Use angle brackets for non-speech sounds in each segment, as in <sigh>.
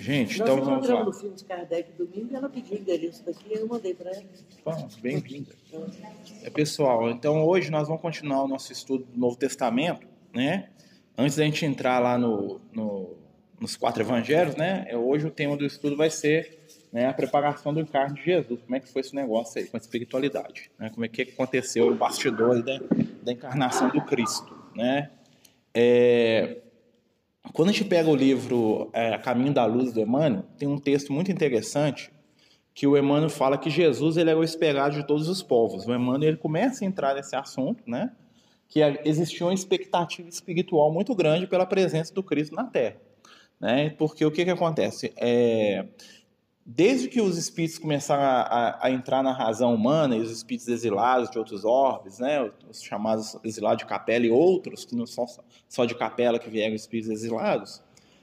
Gente, Nós então vamos lá. no filme de Kardec domingo, ela pediu o endereço daqui e eu mandei para ela. Bom, Bem-vinda. É, pessoal, então hoje nós vamos continuar o nosso estudo do Novo Testamento, né? Antes da gente entrar lá no, no- nos quatro evangelhos, né? é, Hoje o tema do estudo vai ser né, a preparação do encarne de Jesus. Como é que foi esse negócio aí com a espiritualidade? Né? Como é que aconteceu o bastidor da, da encarnação do Cristo, né? É, quando a gente pega o livro é, Caminho da Luz do Emmanuel, tem um texto muito interessante que o Emmanuel fala que Jesus ele era o esperado de todos os povos. O Emmanuel ele começa a entrar nesse assunto, né? Que existia uma expectativa espiritual muito grande pela presença do Cristo na Terra, né? Porque o que que acontece? É, desde que os espíritos começaram a, a- a entrar na razão humana e os espíritos exilados de outros orbes, né? Os chamados exilados de capela e outros que não são só- de capela que vieram espíritos exilados,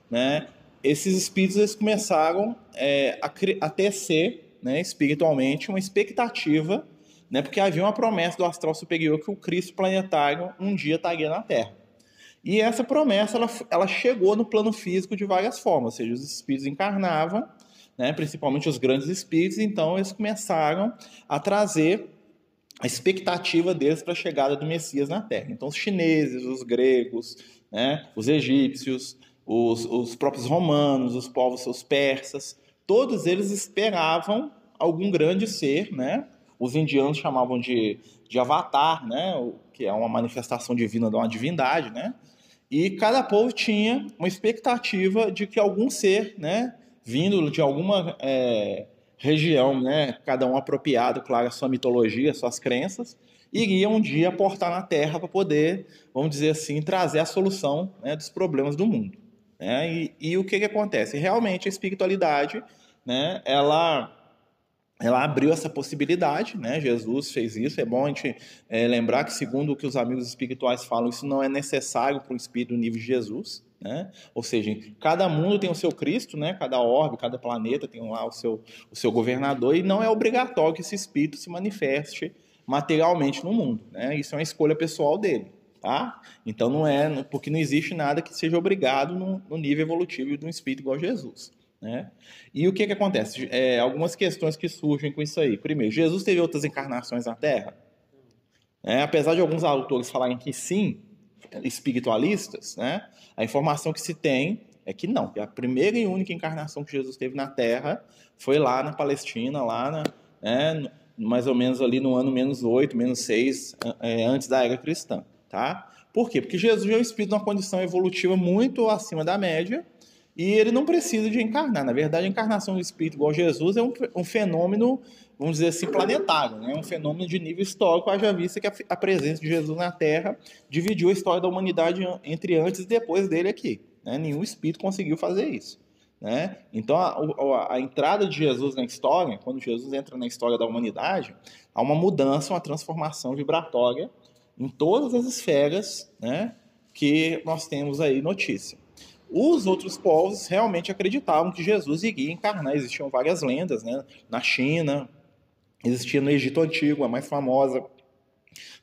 né? esses espíritos eles começaram é, a, a tecer né, espiritualmente uma expectativa, né, porque havia uma promessa do astral superior que o Cristo planetário um dia estaria na Terra. E essa promessa ela, ela chegou no plano físico de várias formas, ou seja, os espíritos encarnavam, né, principalmente os grandes espíritos, então eles começaram a trazer a expectativa deles para a chegada do Messias na Terra. Então, os chineses, os gregos, né, os egípcios, os, os próprios romanos, os povos, os persas, todos eles esperavam algum grande ser, né? Os indianos chamavam de, de avatar, né? Que é uma manifestação divina de uma divindade, né? E cada povo tinha uma expectativa de que algum ser, né? Vindo de alguma é, região, né? Cada um apropriado, claro, a sua mitologia, suas crenças, iria um dia aportar na Terra para poder, vamos dizer assim, trazer a solução né, dos problemas do mundo. né? E, e o que, que acontece? Realmente a espiritualidade, né, ela, ela abriu essa possibilidade, né? Jesus fez isso. É bom a gente é, lembrar que, segundo o que os amigos espirituais falam, isso não é necessário para um espírito do nível de Jesus. Né? Ou seja, cada mundo tem o seu Cristo, né? cada orbe, cada planeta tem lá o seu, o seu governador, e não é obrigatório que esse espírito se manifeste materialmente no mundo. Né? Isso é uma escolha pessoal dele. Tá? Então não é, porque não existe nada que seja obrigado no, no nível evolutivo de um espírito igual a Jesus. Né? E o que, que acontece? É, algumas questões que surgem com isso aí. Primeiro, Jesus teve outras encarnações na Terra? É, apesar de alguns autores falarem que sim, espiritualistas, né? a informação que se tem é que não, que a primeira e única encarnação que Jesus teve na Terra foi lá na Palestina, lá na, né, mais ou menos ali no ano menos 8, menos 6, é, antes da era cristã. Tá? Por quê? Porque Jesus é um espírito numa condição evolutiva muito acima da média e ele não precisa de encarnar. Na verdade, a encarnação do espírito igual Jesus é um, um fenômeno, vamos dizer assim, planetário, né? um fenômeno de nível histórico, haja vista que a, a presença de Jesus na Terra dividiu a história da humanidade entre antes e depois dele aqui. Né? Nenhum espírito conseguiu fazer isso. Né? Então, a, a, a, entrada de Jesus na história, quando Jesus entra na história da humanidade, há uma mudança, uma transformação vibratória em todas as esferas né, que nós temos aí notícia. Os outros povos realmente acreditavam que Jesus iria encarnar. Existiam várias lendas, né? Na China, existia no Egito Antigo, a mais famosa,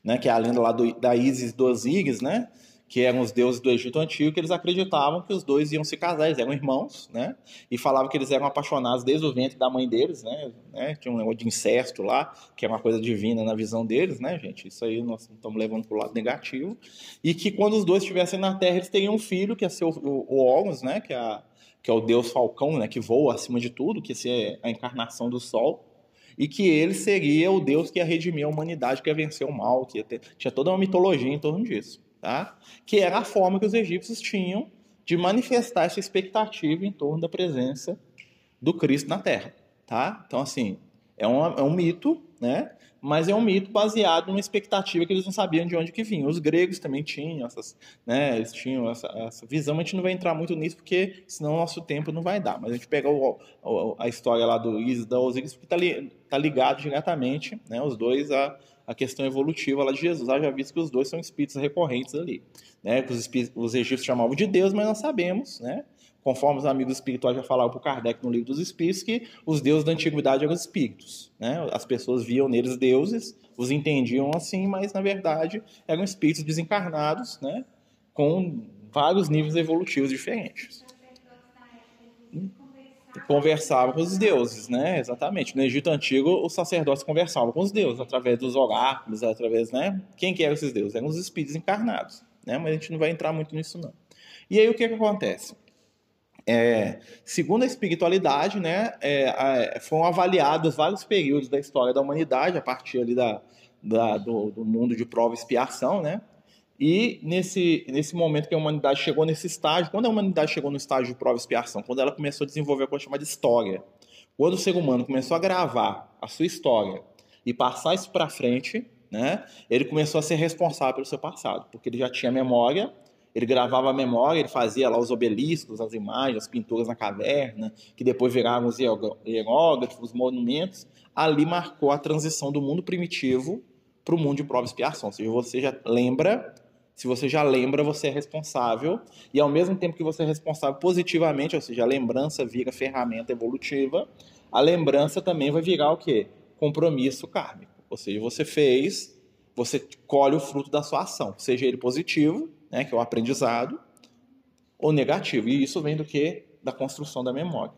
né? Que é a lenda lá do, da Isis dos Osíris, né? Que eram os deuses do Egito Antigo, que eles acreditavam que os dois iam se casar, eles eram irmãos, né? E falavam que eles eram apaixonados desde o ventre da mãe deles, né? né? Tinha um negócio de incesto lá, que é uma coisa divina na visão deles, né, gente? Isso aí nós estamos levando para o lado negativo. E que quando os dois estivessem na Terra, eles teriam um filho, que ia ser o, o, Horus, né? Que é, a, que é o deus falcão, né? Que voa acima de tudo, que é a encarnação do Sol e que ele seria o Deus que ia redimir a humanidade, que ia vencer o mal, que ter... tinha toda uma mitologia em torno disso, tá? Que era a forma que os egípcios tinham de manifestar essa expectativa em torno da presença do Cristo na Terra, tá? Então, assim, é, uma, é um mito, né? Mas é um mito baseado numa expectativa que eles não sabiam de onde que vinha. Os gregos também tinham essas, né? Eles tinham essa, essa visão. A gente não vai entrar muito nisso porque senão o nosso tempo não vai dar. Mas a gente pega o, o, a história lá do Isis da Osíris porque está li, tá ligado diretamente, né? Os dois a, a questão evolutiva lá de Jesus. Já visto que os dois são espíritos recorrentes ali, né? Que os, espíritos, os egípcios chamavam de Deus, mas nós sabemos, né? conforme os amigos espirituais já falaram para o Kardec no livro dos Espíritos, que os deuses da antiguidade eram os espíritos. Né? As pessoas viam neles deuses, os entendiam assim, mas na verdade eram espíritos desencarnados, né? com vários níveis evolutivos diferentes. Conversava com os deuses, né? Exatamente. No Egito Antigo, os sacerdotes conversavam com os deuses através dos oráculos, através, né? Quem que eram esses deuses? Eram os espíritos encarnados, né? Mas a gente não vai entrar muito nisso, não. E aí, o que que acontece? É, segundo a espiritualidade, né, é, foram avaliados vários períodos da história da humanidade, a partir ali da, da do, do, mundo de prova e expiação, né? E nesse, nesse momento que a humanidade chegou nesse estágio, quando a humanidade chegou no estágio de prova e expiação, quando ela começou a desenvolver a coisa chamada história, quando o ser humano começou a gravar a sua história e passar isso para frente, né, ele começou a ser responsável pelo seu passado, porque ele já tinha memória, ele gravava a memória, ele fazia lá os obeliscos, as imagens, as pinturas na caverna, que depois viravam os hierógrafos, os monumentos. Ali marcou a transição do mundo primitivo para o mundo de prova e expiação. Ou seja, você já lembra se você já lembra, você é responsável. E ao mesmo tempo que você é responsável positivamente, ou seja, a lembrança vira ferramenta evolutiva, a lembrança também vai virar o quê? Compromisso kármico. Ou seja, você fez, você colhe o fruto da sua ação, seja ele positivo, né, que é o aprendizado, ou negativo. E isso vem do que? Da construção da memória.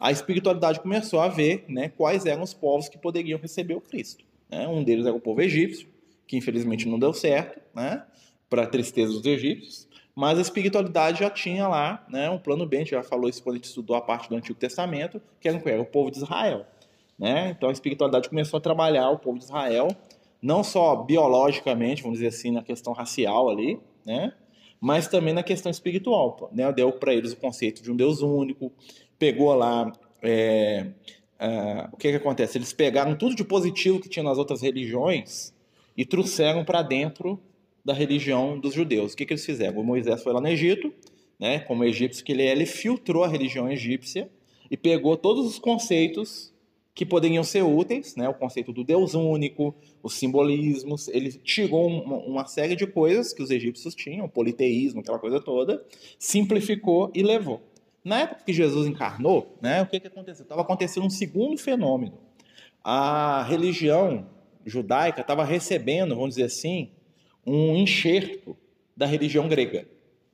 A espiritualidade começou a ver né, quais eram os povos que poderiam receber o Cristo. Né? Um deles era o povo egípcio, que infelizmente não deu certo, né? Para a tristeza dos egípcios, mas a espiritualidade já tinha lá né, um plano B, a gente já falou isso quando a gente estudou a parte do Antigo Testamento, que era, era o povo de Israel. Né? Então a espiritualidade começou a trabalhar o povo de Israel, não só biologicamente, vamos dizer assim, na questão racial ali, né? mas também na questão espiritual. Né? Deu para eles o conceito de um Deus único, pegou lá. É, é, o que, que acontece? Eles pegaram tudo de positivo que tinha nas outras religiões e trouxeram para dentro da religião dos judeus. O que, que eles fizeram? O Moisés foi lá no Egito, né, como egípcio que ele é, ele filtrou a religião egípcia e pegou todos os conceitos que poderiam ser úteis, né, o conceito do Deus único, os simbolismos, ele tirou uma, uma série de coisas que os egípcios tinham, politeísmo, aquela coisa toda, simplificou e levou. Na época que Jesus encarnou, né, o que, que aconteceu? Estava acontecendo um segundo fenômeno. A religião judaica estava recebendo, vamos dizer assim, um enxerto da religião grega.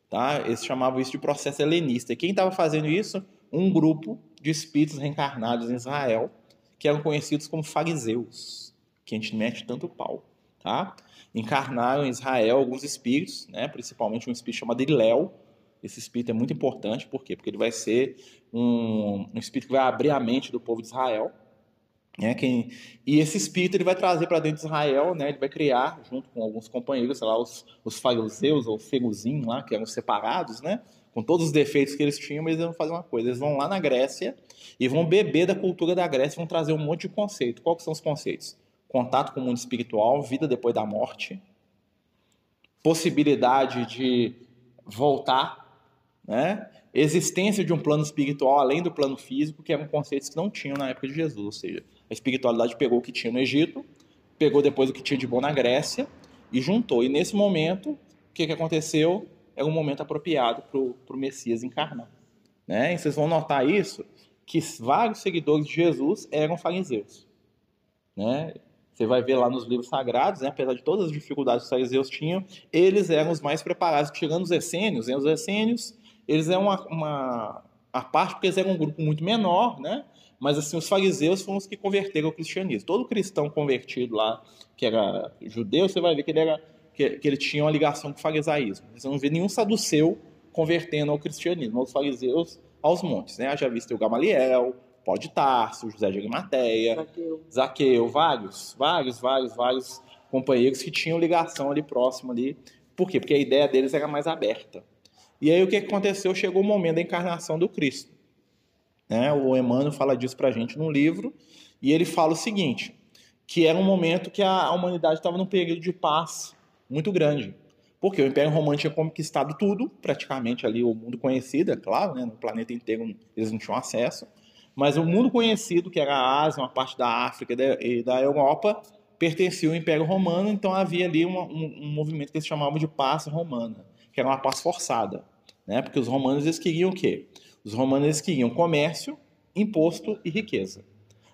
Tá? Eles chamavam isso de processo helenista. E quem estava fazendo isso? Um grupo de espíritos reencarnados em Israel, que eram conhecidos como fariseus, que a gente mete tanto pau. Tá? Encarnaram em Israel alguns espíritos, né? principalmente um espírito chamado Iléu. Esse espírito é muito importante, por quê? Porque ele vai ser um, um espírito que vai abrir a mente do povo de Israel é, quem, e esse espírito ele vai trazer para dentro de Israel, né, ele vai criar, junto com alguns companheiros, lá, os, os fariseus ou feguzim lá, que eram separados, né, com todos os defeitos que eles tinham, mas eles vão fazer uma coisa, eles vão lá na Grécia e vão beber da cultura da Grécia, vão trazer um monte de conceito. Quais são os conceitos? Contato com o mundo espiritual, vida depois da morte, possibilidade de voltar, né? existência de um plano espiritual além do plano físico, que eram conceitos que não tinham na época de Jesus, ou seja, a espiritualidade pegou o que tinha no Egito, pegou depois o que tinha de bom na Grécia e juntou. E nesse momento, o que, que aconteceu? Era um momento apropriado para o Messias encarnar. Né? E vocês vão notar isso, que vários seguidores de Jesus eram fariseus. Né? Você vai ver lá nos livros sagrados, né? apesar de todas as dificuldades que os fariseus tinham, eles eram os mais preparados, tirando os essênios. Né? Os essênios, eles eram uma, uma a parte porque eles eram um grupo muito menor, né? Mas assim, os fariseus foram os que converteram ao cristianismo. Todo cristão convertido lá, que era judeu, você vai ver que ele, era, que, que ele tinha uma ligação com o farisaísmo. Você não vê nenhum saduceu convertendo ao cristianismo, os fariseus aos montes. Né? Já visto o Gamaliel, Pó de Tarso, José de Arimateia, Zaqueu. Zaqueu, vários, vários, vários, vários companheiros que tinham ligação ali próximo ali. Por quê? Porque a ideia deles era mais aberta. E aí o que aconteceu? Chegou o momento da encarnação do Cristo. Né? O Emmanuel fala disso para a gente no livro, e ele fala o seguinte, que era um momento que a humanidade estava num período de paz muito grande. Porque o Império Romano tinha conquistado tudo, praticamente ali o mundo conhecido, é claro, né? no planeta inteiro eles não tinham acesso, mas o mundo conhecido, que era a Ásia, uma parte da África e da Europa, pertencia ao Império Romano, então havia ali uma, um, um, movimento que eles chamavam de paz romana, que era uma paz forçada, né? porque os romanos eles queriam o quê? Os romanos queriam comércio, imposto e riqueza.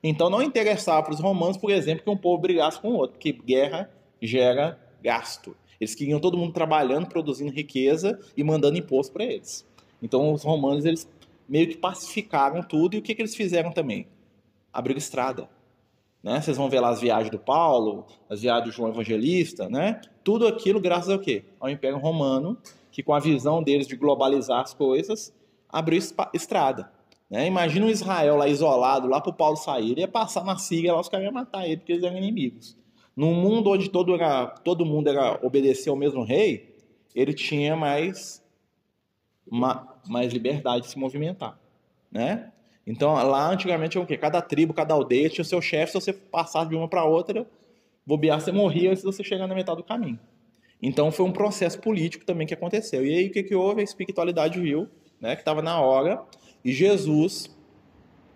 Então não interessava para os romanos, por exemplo, que um povo brigasse com o outro, porque guerra gera gasto. Eles queriam todo mundo trabalhando, produzindo riqueza e mandando imposto para eles. Então os romanos eles meio que pacificaram tudo. E o que, que eles fizeram também? Abriram estrada. Né? Vocês vão ver lá as viagens do Paulo, as viagens do João Evangelista, né? Tudo aquilo graças ao quê? Ao Império Romano, que com a visão deles de globalizar as coisas, abriu estrada. Né? Imagina um Israel lá isolado, lá para o Paulo sair, ele ia passar na Síria, lá os caras iam matar ele, porque eles eram inimigos. Num mundo onde todo, era, todo mundo era obedecer ao mesmo rei, ele tinha mais, mais liberdade de se movimentar. Né? Então, lá antigamente é o quê? Cada tribo, cada aldeia tinha o seu chefe, se você passasse de uma para outra, bobear, você morria antes de você chegar na metade do caminho. Então, foi um processo político também que aconteceu. E aí, o que, que houve? A espiritualidade viu né, que estava na hora, e Jesus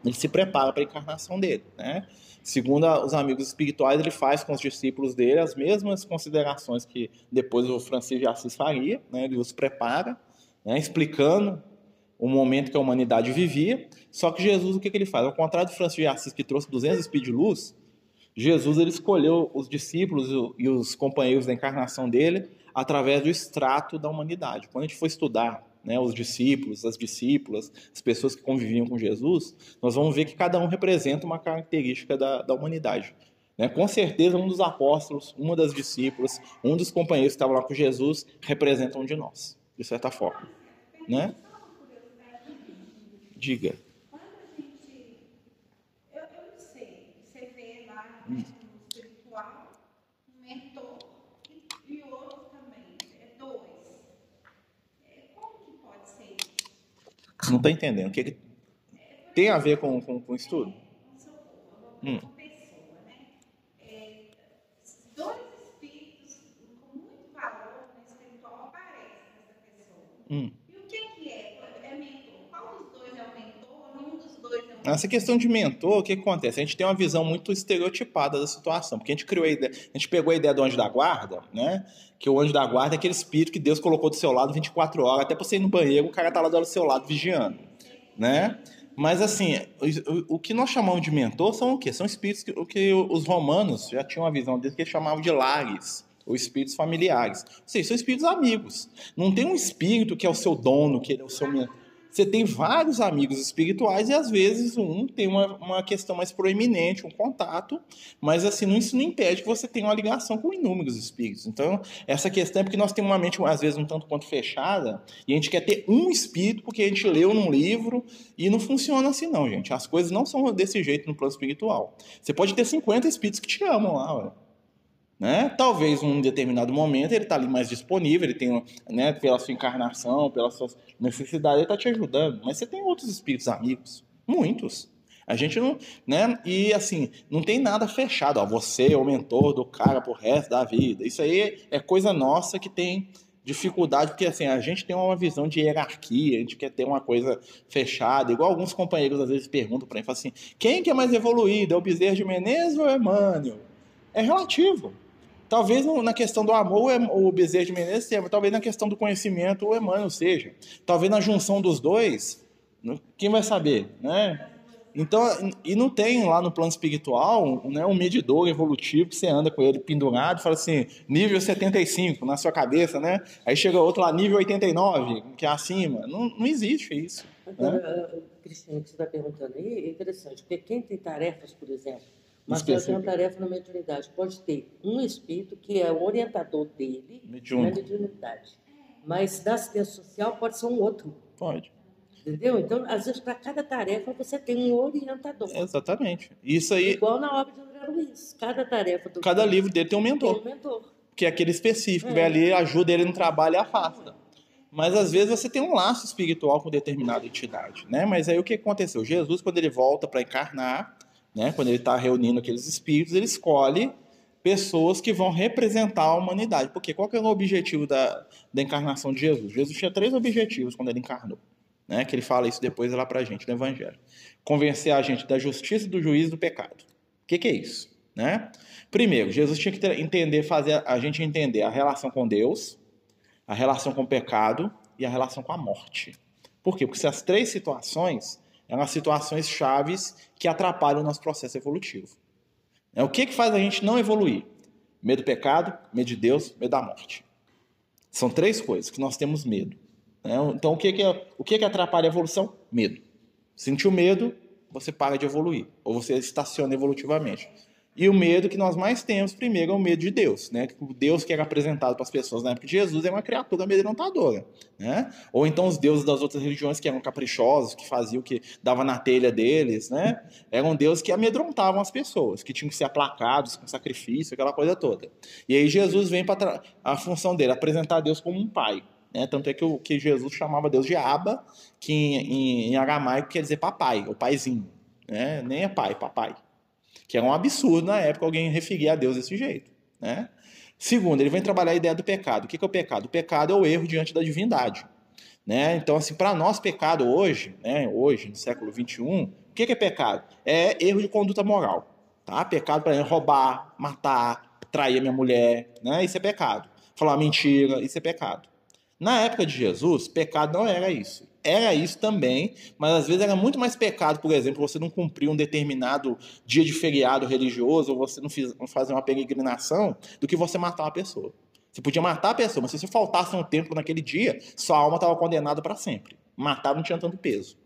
ele se prepara para a encarnação dele. Né? Segundo os amigos espirituais, ele faz com os discípulos dele as mesmas considerações que depois o Francisco de Assis faria, né? ele os prepara, né? explicando o momento que a humanidade vivia. Só que Jesus, o que, que ele faz? Ao contrário do Francisco de Assis, que trouxe 200 espíritos de luz, Jesus ele escolheu os discípulos e os companheiros da encarnação dele através do extrato da humanidade. Quando a gente for estudar né, os discípulos, as discípulas, as pessoas que conviviam com Jesus, nós vamos ver que cada um representa uma característica da, da humanidade. Né? Com certeza, um dos apóstolos, uma das discípulas, um dos companheiros que estavam lá com Jesus representam um de nós, de certa forma. Né? Diga. Quando a gente. Eu, eu não sei, você vê lá no espiritual, um mentor e, e outro também, é dois. É, como que pode ser isso? Não estou entendendo. O que, que tem a ver com, com, com estudo? Vamos supor, Hum. uma pessoa, né? É, dois espíritos com muito valor no espiritual aparecem nessa pessoa. Hum. E o que, que é? É mentor? Qual dos dois é o mentor? Nenhum dos Essa questão de mentor, o que, acontece? A gente tem uma visão muito estereotipada da situação, porque a gente criou a ideia, a gente pegou a ideia do anjo da guarda, né? Que o anjo da guarda é aquele espírito que Deus colocou do seu lado 24 horas, até você ir no banheiro, o cara tá lá do seu lado vigiando, né? Mas assim, o, o que nós chamamos de mentor são o quê? São espíritos que, que os romanos já tinham uma visão deles que eles chamavam de lares, ou espíritos familiares. Ou seja, são espíritos amigos. Não tem um espírito que é o seu dono, que ele é o seu mentor. Você tem vários amigos espirituais e às vezes um tem uma, uma questão mais proeminente, um contato, mas assim, isso não impede que você tenha uma ligação com inúmeros espíritos. Então, essa questão é porque nós temos uma mente, às vezes, um tanto quanto fechada e a gente quer ter um espírito porque a gente leu num livro e não funciona assim, não, gente. As coisas não são desse jeito no plano espiritual. Você pode ter 50 espíritos que te amam lá, ué. Né? Talvez em um determinado momento ele está ali mais disponível, ele tem, né, pela sua encarnação, pelas suas necessidades, ele está te ajudando. Mas você tem outros espíritos amigos, muitos. A gente não, né? E assim, não tem nada fechado. Ó, você é o mentor do cara pro resto da vida. Isso aí é coisa nossa que tem dificuldade, porque assim, a gente tem uma visão de hierarquia, a gente quer ter uma coisa fechada, igual alguns companheiros às vezes perguntam para mim, falam assim, quem que é mais evoluído, é o Bezerra de Menezes ou é Emmanuel? É relativo. Talvez na questão do amor o Bezerra de Menezes seja, talvez na questão do conhecimento o Emmanuel seja. Talvez na junção dos dois, no- quem vai saber, né? Então, e não tem lá no plano espiritual né, um medidor evolutivo que você anda com ele pendurado e fala assim, nível 75 na sua cabeça, né? Aí chega outro lá, nível 89, que é acima. Não, não existe isso. Agora, ah, Cristiano, o que você está perguntando aí é interessante, porque quem tem tarefas, por exemplo, Marcelo tem uma Específico. tarefa na mediunidade, pode ter um espírito que é o orientador dele na mediunidade. Mas da assistência social pode ser um outro. Pode. Entendeu? Então, às vezes, para cada tarefa, você tem um orientador. Exatamente. Isso aí, Igual na obra de André Luiz. Cada tarefa do cada livro dele tem um tem mentor. um mentor. que é aquele específico, É. vai ali, ajuda ele no trabalho e afasta. Mas às vezes você tem um laço espiritual com determinada entidade, né? Mas aí o que aconteceu? Jesus, quando ele volta para encarnar, né? Quando ele está reunindo aqueles espíritos, ele escolhe pessoas que vão representar a humanidade. Porque qual que é o objetivo da, da encarnação de Jesus? Jesus tinha três objetivos quando ele encarnou, né? Que ele fala isso depois lá para a gente no Evangelho: convencer a gente da justiça, do juízo do pecado. O que, que é isso, né? Primeiro, Jesus tinha que entender, fazer a gente entender a relação com Deus, a relação com o pecado e a relação com a morte. Por quê? Porque essas três situações eram as situações chaves que atrapalham o nosso processo evolutivo. É o que, que faz a gente não evoluir? Medo do pecado, medo de Deus, medo da morte. São três coisas que nós temos medo. Né? Então, o que, que, é, o que, que atrapalha a evolução? Medo. Sentiu medo, você para de evoluir, ou você estaciona evolutivamente. E o medo que nós mais temos, primeiro, é o medo de Deus, né? O Deus que era apresentado para as pessoas na época de Jesus é uma criatura amedrontadora, né? Ou então os deuses das outras religiões que eram caprichosos, que faziam o que dava na telha deles, né? Eram deuses que amedrontavam as pessoas, que tinham que ser aplacados com sacrifício, aquela coisa toda. E aí Jesus vem para a função dele, apresentar Deus como um pai, né? Tanto é que, o, que Jesus chamava Deus de Abba, que em, em, em aramaico quer dizer papai, ou paizinho. Né? Nem é pai, papai. Que era um absurdo na época alguém referir a Deus desse jeito. Né? Segundo, ele vem trabalhar a ideia do pecado. O que é o pecado? O pecado é o erro diante da divindade. Né? Então, assim, para nós, pecado hoje, né, hoje, no século XXI, o que é pecado? É erro de conduta moral. Tá? Pecado, para roubar, matar, trair a minha mulher, né? isso é pecado. Falar mentira, isso é pecado. Na época de Jesus, pecado não era isso. Era isso também, mas às vezes era muito mais pecado, por exemplo, você não cumprir um determinado dia de feriado religioso, ou você não, fiz, não fazer uma peregrinação, do que você matar uma pessoa. Você podia matar a pessoa, mas se você faltasse um tempo naquele dia, sua alma estava condenada para sempre. Matar não tinha tanto peso.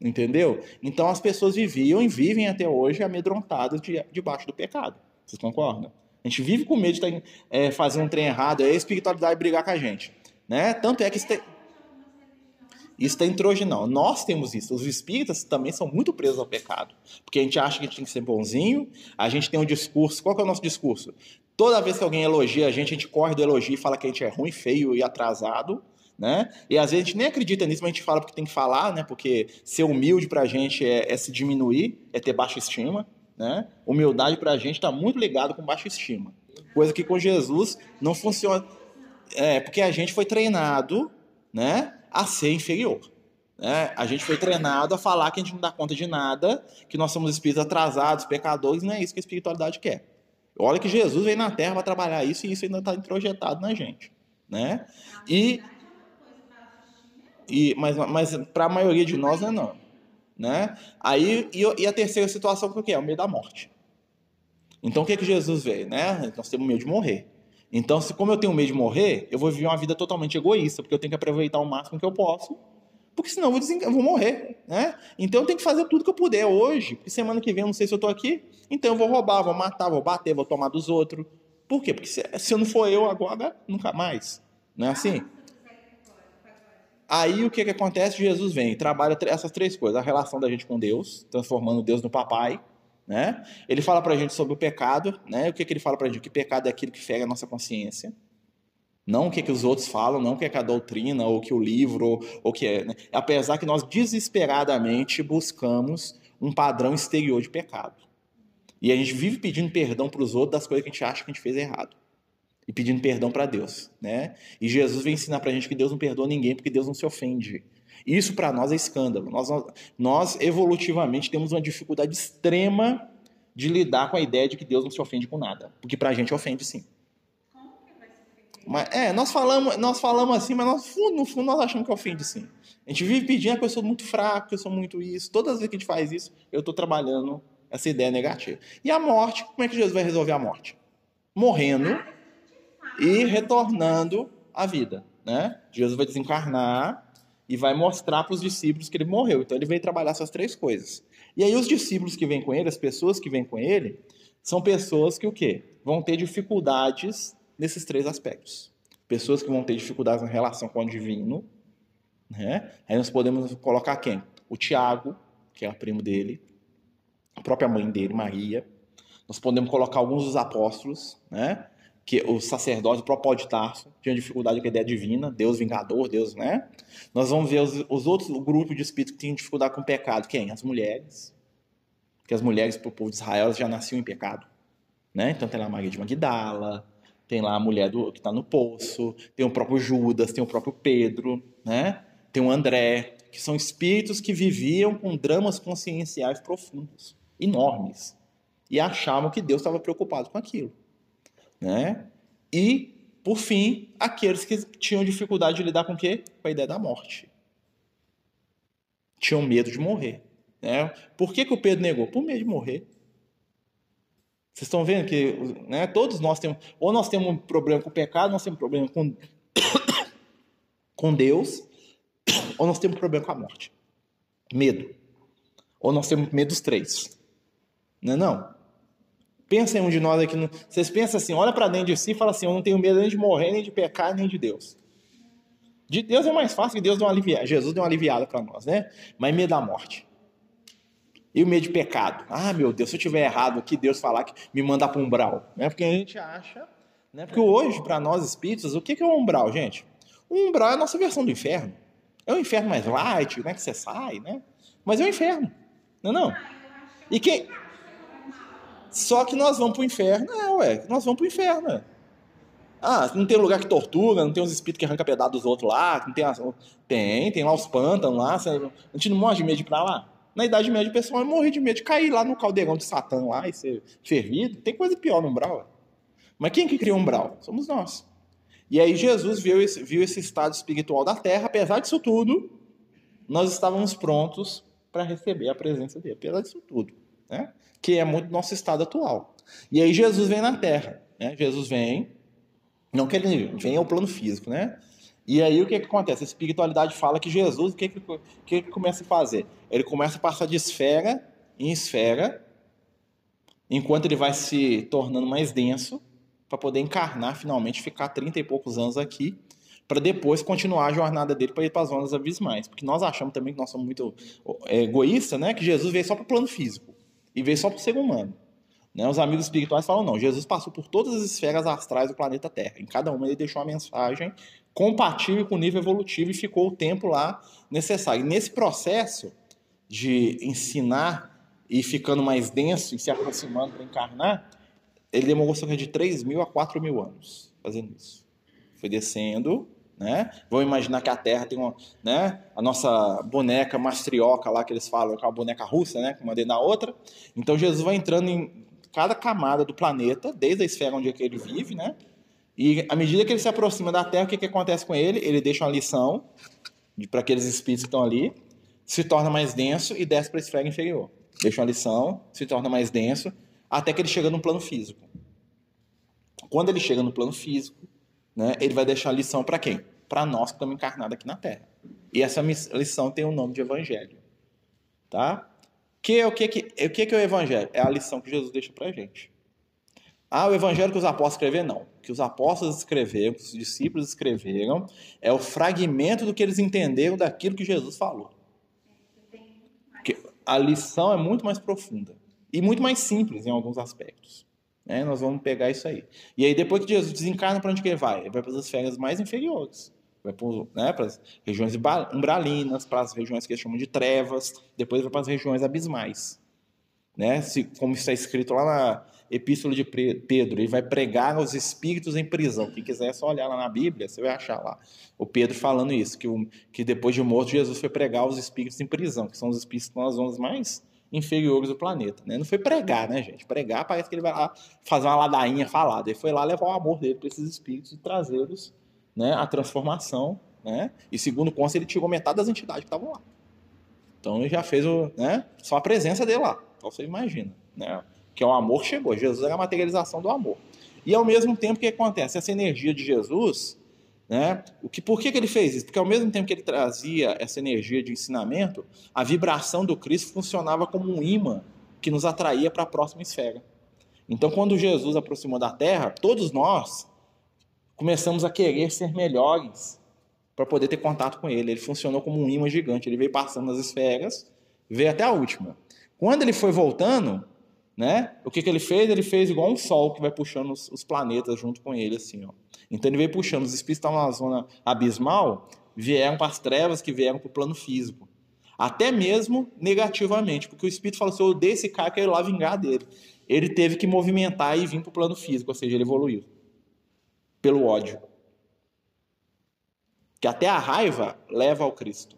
Entendeu? Então as pessoas viviam e vivem até hoje amedrontadas de, debaixo do pecado. Vocês concordam? A gente vive com medo de estar, tá é, fazer um trem errado, é a espiritualidade brigar com a gente. Né? Tanto é que isso tem trojinal. Nós temos isso. Os espíritas também são muito presos ao pecado. Porque a gente acha que a gente tem que ser bonzinho, a gente tem um discurso. Qual é o nosso discurso? Toda vez que alguém elogia a gente, a gente corre do elogio e fala que a gente é ruim, feio e atrasado. Né? E às vezes a gente nem acredita nisso, mas a gente fala porque tem que falar, né? Porque ser humilde pra gente é, é se diminuir, é ter baixa estima. Né? Humildade pra gente está muito ligado com baixa estima. Coisa que com Jesus não funciona. É, porque a gente foi treinado, né, a ser inferior. Né? A gente foi treinado a falar que a gente não dá conta de nada, que nós somos espíritos atrasados, pecadores, não é isso que a espiritualidade quer. Olha que Jesus veio na Terra para trabalhar isso e isso ainda está introjetado na gente, né? E, e mas, mas para a maioria de nós não é não, né? Aí e, e a terceira situação que é o medo da morte. Então o que que Jesus veio, né? Nós temos medo de morrer. Então, se como eu tenho medo de morrer, eu vou viver uma vida totalmente egoísta, porque eu tenho que aproveitar o máximo que eu posso, porque senão eu vou, desen... eu vou morrer, né? Então eu tenho que fazer tudo que eu puder hoje, porque semana que vem eu não sei se eu tô aqui, então eu vou roubar, vou matar, vou bater, vou tomar dos outros. Por quê? Porque se, se eu não for eu agora, nunca mais. Não é assim? Aí o que, que acontece? Jesus vem e trabalha essas três coisas: a relação da gente com Deus, transformando Deus no papai, né? Ele fala para a gente sobre o pecado. Né? O que, que ele fala para a gente? Que pecado é aquilo que fere a nossa consciência. Não o que, que os outros falam, não o que, é que a doutrina, ou que o livro, ou que é. Né? Apesar que nós desesperadamente buscamos um padrão exterior de pecado. E a gente vive pedindo perdão para os outros das coisas que a gente acha que a gente fez errado. E pedindo perdão para Deus. Né? E Jesus vem ensinar para a gente que Deus não perdoa ninguém porque Deus não se ofende. Isso para nós é escândalo. Nós, nós, evolutivamente, temos uma dificuldade extrema de lidar com a ideia de que Deus não se ofende com nada. Porque para a gente ofende sim. Mas, é, nós falamos, nós falamos assim, mas nós, no fundo nós achamos que ofende sim. A gente vive pedindo que eu sou muito fraco, que eu sou muito isso. Todas as vezes que a gente faz isso, eu estou trabalhando essa ideia negativa. E a morte, como é que Jesus vai resolver a morte? Morrendo e retornando à vida. Né? Jesus vai desencarnar e vai mostrar para os discípulos que ele morreu. Então ele veio trabalhar essas três coisas. E aí os discípulos que vêm com ele, as pessoas que vêm com ele, são pessoas que o quê? Vão ter dificuldades nesses três aspectos. Pessoas que vão ter dificuldades na relação com o divino, né? Aí nós podemos colocar quem? O Tiago, que é o primo dele, a própria mãe dele, Maria. Nós podemos colocar alguns dos apóstolos, né? Que o sacerdote, o próprio de Tarso, tinha dificuldade com a ideia divina, Deus vingador, Deus, né? Nós vamos ver os, os outros grupos de espíritos que tinham dificuldade com o pecado. Quem? As mulheres. Porque as mulheres, para o povo de Israel, já nasciam em pecado. Né? Então tem lá a Maria de Magdala, tem lá a mulher do, que está no poço, tem o próprio Judas, tem o próprio Pedro, né? tem o André, que são espíritos que viviam com dramas conscienciais profundos, enormes, e achavam que Deus estava preocupado com aquilo. Né? E, por fim, aqueles que tinham dificuldade de lidar com o quê? Com a ideia da morte. Tinham medo de morrer. Né? Por que, que o Pedro negou? Por medo de morrer. Vocês estão vendo que né, todos nós temos, ou nós temos um problema com o pecado, nós temos um problema com, <coughs> com Deus, <coughs> Ou nós temos problema com a morte? Medo. Ou nós temos medo dos três? Não é não? Pensa em um de nós aqui. No... Vocês pensam assim, olha para dentro de si e fala assim, eu não tenho medo nem de morrer, nem de pecar, nem de Deus. De Deus é mais fácil, que Deus deu uma aliviada. Jesus deu uma aliviada para nós, né? Mas medo da morte. E o medo de pecado. Ah, meu Deus, se eu tiver errado aqui, Deus falar que me manda para um umbral. Né? Porque a gente acha. Né? Porque hoje, para nós espíritos, o que é o umbral, gente? O umbral é a nossa versão do inferno. É o inferno mais light, né? Que você sai, né? Mas é o inferno. Não é não? E quem. Só que nós vamos para o inferno. É, ué, nós vamos para o inferno. Ah, não tem lugar que tortura, não tem os espíritos que arrancam pedaço dos outros lá, não tem, as... tem, tem lá os pântanos lá, a gente não morre de medo de ir pra lá. Na Idade Média o pessoal morrer de medo de cair lá no caldeirão de Satã lá e ser fervido. Tem coisa pior no umbral. Mas quem que criou o umbral? Somos nós. E aí Jesus viu esse, viu esse estado espiritual da terra, apesar disso tudo, nós estávamos prontos para receber a presença dele, apesar disso tudo, né? que é muito nosso estado atual. E aí Jesus vem na terra. Né? Jesus vem, não que ele venha ao plano físico, né? E aí o que, que acontece? A espiritualidade fala que Jesus, o que, que, que, que começa a fazer? Ele começa a passar de esfera em esfera, enquanto ele vai se tornando mais denso, para poder encarnar finalmente, ficar 30 e poucos anos aqui, para depois continuar a jornada dele para ir para as zonas abismais. Porque nós achamos também que nós somos muito é, egoístas, né? Que Jesus veio só para o plano físico e veio só para o ser humano. Né? Os amigos espirituais falam, não, Jesus passou por todas as esferas astrais do planeta Terra. Em cada uma ele deixou uma mensagem compatível com o nível evolutivo e ficou o tempo lá necessário. E nesse processo de ensinar e ficando mais denso e se aproximando para encarnar, ele demorou cerca de 3 mil a 4 mil anos fazendo isso. Foi descendo, né? Vamos imaginar que a Terra tem uma, né? A nossa boneca mastrioca lá que eles falam, que é uma boneca russa, né? Uma dentro da outra. Então Jesus vai entrando em cada camada do planeta, desde a esfera onde é ele vive, né? E à medida que ele se aproxima da Terra, o que, que acontece com ele? Ele deixa uma lição para aqueles espíritos que estão ali, se torna mais denso e desce para a esfera inferior. Deixa uma lição, se torna mais denso, até que ele chega no plano físico. Quando ele chega no plano físico, né, ele vai deixar a lição para quem? Para nós que estamos encarnados aqui na Terra. E essa lição tem o nome de Evangelho. Tá? Que é o que, que, o que é o evangelho? É a lição que Jesus deixa para a gente. Ah, o evangelho que os apóstolos escreveram? Não. O que os apóstolos escreveram, que os discípulos escreveram, é o fragmento do que eles entenderam daquilo que Jesus falou. Porque a lição é muito mais profunda e muito mais simples em alguns aspectos. Né? Nós vamos pegar isso aí. E aí, depois que Jesus desencarna, para onde que ele vai? Ele vai para as esferas mais inferiores vai né, para as regiões umbralinas, para as regiões que eles chamam de trevas, depois vai para as regiões abismais. Né? Se, como está escrito lá na Epístola de Pedro, ele vai pregar aos espíritos em prisão. Quem quiser é só olhar lá na Bíblia, você vai achar lá o Pedro falando isso, que, o, que depois de morto Jesus foi pregar aos espíritos em prisão, que são os espíritos que estão nas zonas mais inferiores do planeta. Né? Não foi pregar, né, gente? Pregar parece que ele vai lá fazer uma ladainha falada. Ele foi lá levar o amor dele para esses espíritos e trazê-los né, a transformação, né? E segundo consta, ele tirou metade das entidades que estavam lá. Então ele já fez o, né, só a presença dele lá. Então você imagina, né? Que é o amor chegou. Jesus era a materialização do amor. E ao mesmo tempo o que acontece? Essa energia de Jesus, né? O que, por que, que ele fez isso? Porque ao mesmo tempo que ele trazia essa energia de ensinamento, a vibração do Cristo funcionava como um imã que nos atraía para a próxima esfera. Então, quando Jesus aproximou da Terra, todos nós começamos a querer ser melhores para poder ter contato com ele. Ele funcionou como um imã gigante. Ele veio passando nas esferas, veio até a última. Quando ele foi voltando, né? O que, que ele fez? Ele fez igual um sol que vai puxando os, os planetas junto com ele, assim, ó. Então ele veio puxando. Os espíritos estavam na zona abismal, vieram para as trevas que vieram para o plano físico. Até mesmo negativamente, porque o espírito falou assim: eu odeio esse cara, quero ir lá vingar dele. Ele teve que movimentar e vir para o plano físico, ou seja, ele evoluiu pelo ódio. Que até a raiva leva ao Cristo.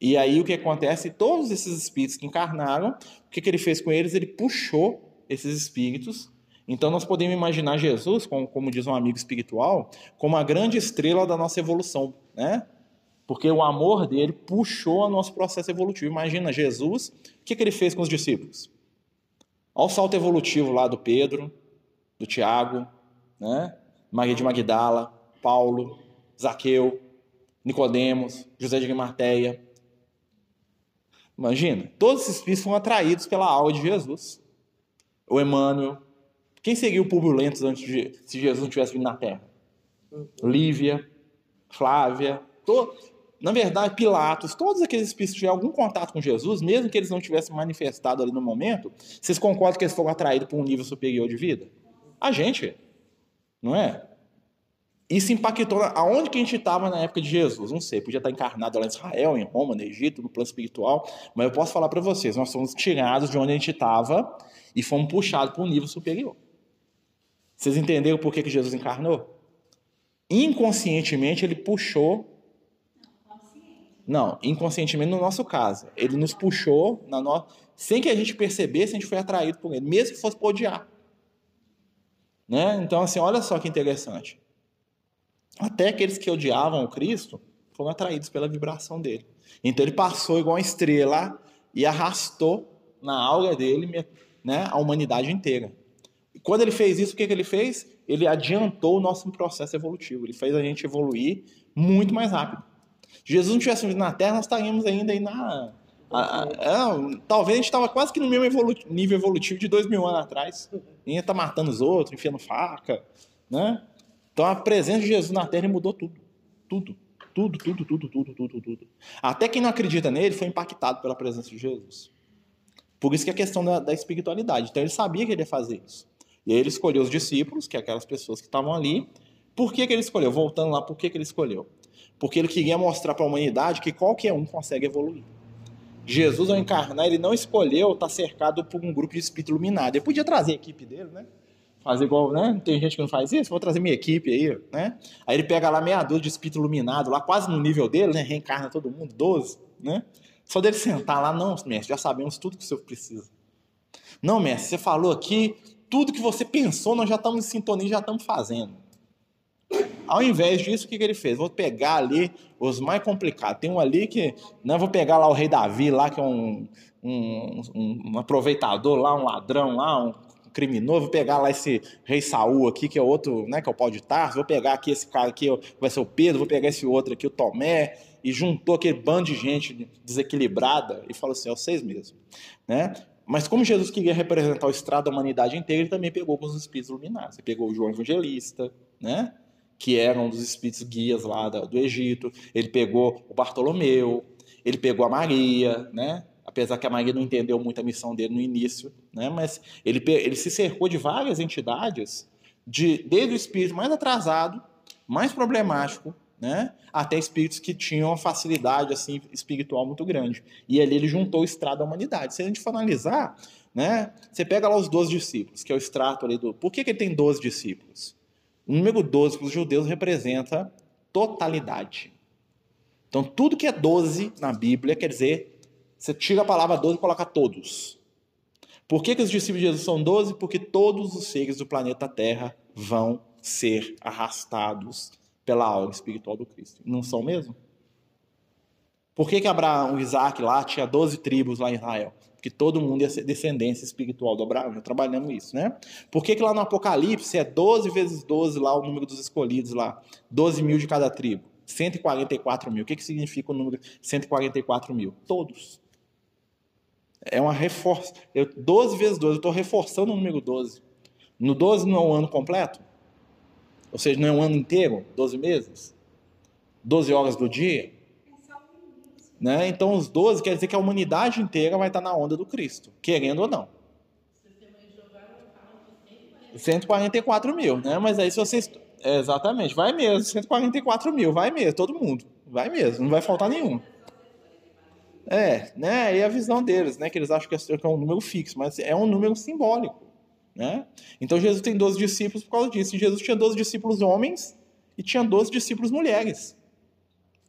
E aí o que acontece? Todos esses espíritos que encarnaram, o que, que ele fez com eles? Ele puxou esses espíritos. Então nós podemos imaginar Jesus, como, como diz um amigo espiritual, como a grande estrela da nossa evolução, né? Porque o amor dele puxou o nosso processo evolutivo. Imagina Jesus, o que, que ele fez com os discípulos? Olha o salto evolutivo lá do Pedro, do Tiago, né? Maria de Magdala, Paulo, Zaqueu, Nicodemos, José de Arimateia. Imagina, todos esses espíritos foram atraídos pela aula de Jesus. O Emmanuel. Quem seguiu Públio Lentos antes de se Jesus não tivesse vindo na Terra? Lívia, Flávia, to, na verdade, Pilatos, todos aqueles espíritos que tiveram algum contato com Jesus, mesmo que eles não tivessem manifestado ali no momento, vocês concordam que eles foram atraídos por um nível superior de vida? A gente, não é? Isso impactou aonde que a gente estava na época de Jesus. Não sei, podia estar encarnado lá em Israel, em Roma, no Egito, no plano espiritual, mas eu posso falar para vocês, nós fomos tirados de onde a gente estava e fomos puxados para um nível superior. Vocês entenderam por que, que Jesus encarnou? Inconscientemente ele puxou não, inconscientemente no nosso caso. Ele nos puxou na no... sem que a gente percebesse, a gente foi atraído por ele, mesmo que fosse por odiar. Né? Então, assim, olha só que interessante. Até aqueles que odiavam o Cristo foram atraídos pela vibração dele. Então ele passou igual uma estrela e arrastou na aura dele né, a humanidade inteira. E quando ele fez isso, o que, que ele fez? Ele adiantou o nosso processo evolutivo. Ele fez a gente evoluir muito mais rápido. Jesus não tivesse vindo na Terra, nós estaríamos ainda aí na. A, a, é, talvez a gente estava quase que no mesmo evolu nível evolutivo de dois mil anos atrás. Ia estar tá matando os outros, enfiando faca. Né? Então a presença de Jesus na Terra mudou tudo. Tudo. Tudo, tudo, tudo, tudo, tudo, tudo. Até quem não acredita nele foi impactado pela presença de Jesus. Por isso que é a questão da, da espiritualidade. Então ele sabia que ele ia fazer isso. E aí ele escolheu os discípulos, que é aquelas pessoas que estavam ali. Por que, que ele escolheu? Voltando lá, por que, que ele escolheu? porque ele queria mostrar para a humanidade que qualquer um consegue evoluir. Jesus, ao encarnar, ele não escolheu estar cercado por um grupo de espírito iluminado. Ele podia trazer a equipe dele, né? Fazer igual, né? Tem gente que não faz isso, vou trazer minha equipe aí, né? Aí ele pega lá meia dúzia de espírito iluminado, lá quase no nível dele, né? Reencarna todo mundo, 12, né? Só dele sentar lá, não, mestre, já sabemos tudo que o senhor precisa. Não, mestre, você falou aqui, tudo que você pensou, nós já estamos em sintonia, já estamos fazendo. Ao invés disso, o que, que ele fez? Vou pegar ali os mais complicados. Tem um ali que. Não, né, vou pegar lá o rei Davi, lá, que é um, um, um aproveitador lá, um ladrão lá, um criminoso. Vou pegar lá esse rei Saul aqui, que é outro, né? Que é o pau de Tarso. Vou pegar aqui esse cara aqui, vai ser o Pedro. Vou pegar esse outro aqui, o Tomé. E juntou aquele bando de gente desequilibrada e falou assim: é vocês mesmo. Né? Mas como Jesus queria representar o estrado da humanidade inteira, ele também pegou os espíritos iluminados. Ele pegou o João Evangelista, né? que eram dos espíritos guias lá do Egito. Ele pegou o Bartolomeu, ele pegou a Maria, né? apesar que a Maria não entendeu muito a missão dele no início, né? mas ele, ele se cercou de várias entidades, de, desde o espírito mais atrasado, mais problemático, né? até espíritos que tinham uma facilidade assim, espiritual muito grande. E ali ele juntou o estrado da humanidade. Se a gente for analisar, né? você pega lá os 12 discípulos, que é o extrato ali do... Por que, que ele tem 12 discípulos? O número 12 para os judeus representa totalidade. Então, tudo que é 12 na Bíblia quer dizer, você tira a palavra 12 e coloca todos. Por que, que os discípulos de Jesus são 12? Porque todos os seres do planeta Terra vão ser arrastados pela aura espiritual do Cristo. Não são mesmo? Por que, que Abraão, Isaac lá, tinha 12 tribos lá em Israel? Porque todo mundo ia ser descendência espiritual do Abraão. Já trabalhamos isso, né? Por que, que lá no Apocalipse é 12 vezes 12 lá o número dos escolhidos lá? 12 mil de cada tribo. 144 mil. O que, que significa o número 144 mil? Todos. É uma reforça. Eu, 12 vezes 12, eu estou reforçando o número 12. No 12 não é um ano completo? Ou seja, não é um ano inteiro? 12 meses? 12 horas do dia? Né? Então, os 12 quer dizer que a humanidade inteira vai estar na onda do Cristo, querendo ou não. 144 mil, né? Mas aí se vocês. Exatamente, vai mesmo, 144 mil, vai mesmo, todo mundo. Vai mesmo, não vai faltar nenhum. É, né? E a visão deles, né? Que eles acham que é um número fixo, mas é um número simbólico. Né? Então Jesus tem 12 discípulos por causa disso. E Jesus tinha 12 discípulos homens e tinha 12 discípulos mulheres.